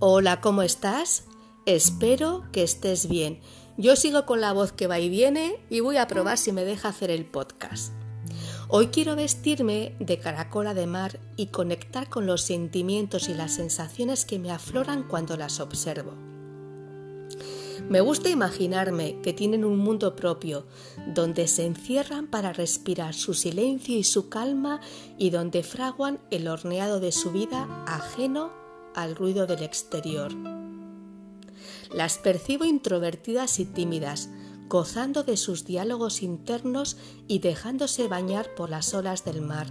Hola, ¿cómo estás? Espero que estés bien. Yo sigo con la voz que va y viene y voy a probar si me deja hacer el podcast. Hoy quiero vestirme de caracola de mar y conectar con los sentimientos y las sensaciones que me afloran cuando las observo. Me gusta imaginarme que tienen un mundo propio, donde se encierran para respirar su silencio y su calma y donde fraguan el horneado de su vida ajeno al ruido del exterior. Las percibo introvertidas y tímidas, gozando de sus diálogos internos y dejándose bañar por las olas del mar,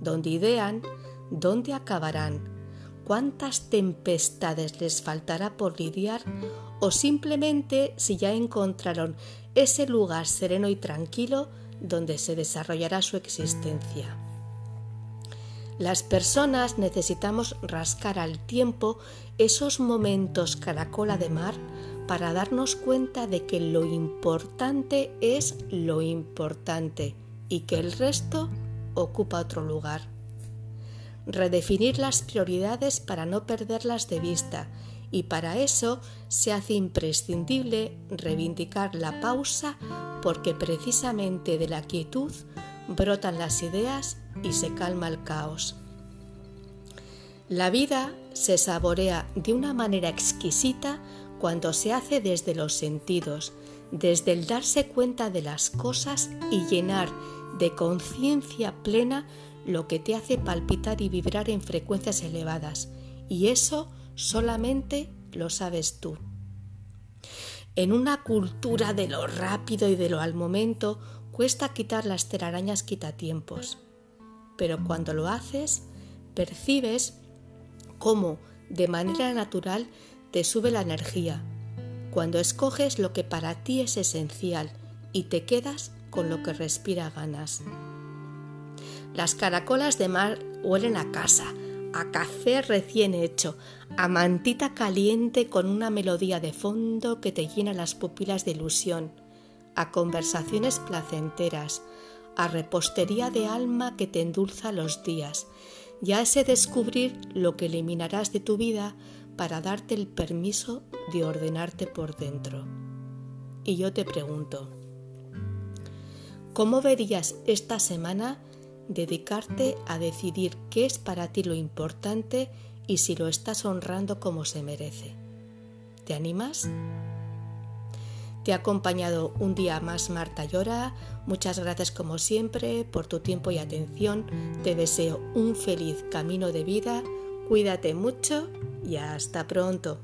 donde idean dónde acabarán, cuántas tempestades les faltará por lidiar o simplemente si ya encontraron ese lugar sereno y tranquilo donde se desarrollará su existencia. Las personas necesitamos rascar al tiempo esos momentos caracola de mar para darnos cuenta de que lo importante es lo importante y que el resto ocupa otro lugar. Redefinir las prioridades para no perderlas de vista y para eso se hace imprescindible reivindicar la pausa porque precisamente de la quietud brotan las ideas y se calma el caos. La vida se saborea de una manera exquisita cuando se hace desde los sentidos, desde el darse cuenta de las cosas y llenar de conciencia plena lo que te hace palpitar y vibrar en frecuencias elevadas. Y eso solamente lo sabes tú. En una cultura de lo rápido y de lo al momento, cuesta quitar las telarañas quitatiempos pero cuando lo haces, percibes cómo de manera natural te sube la energía, cuando escoges lo que para ti es esencial y te quedas con lo que respira ganas. Las caracolas de mar huelen a casa, a café recién hecho, a mantita caliente con una melodía de fondo que te llena las pupilas de ilusión, a conversaciones placenteras, a repostería de alma que te endulza los días, y a descubrir lo que eliminarás de tu vida para darte el permiso de ordenarte por dentro. Y yo te pregunto, ¿cómo verías esta semana dedicarte a decidir qué es para ti lo importante y si lo estás honrando como se merece? ¿Te animas? Te ha acompañado un día más Marta Llora. Muchas gracias como siempre por tu tiempo y atención. Te deseo un feliz camino de vida. Cuídate mucho y hasta pronto.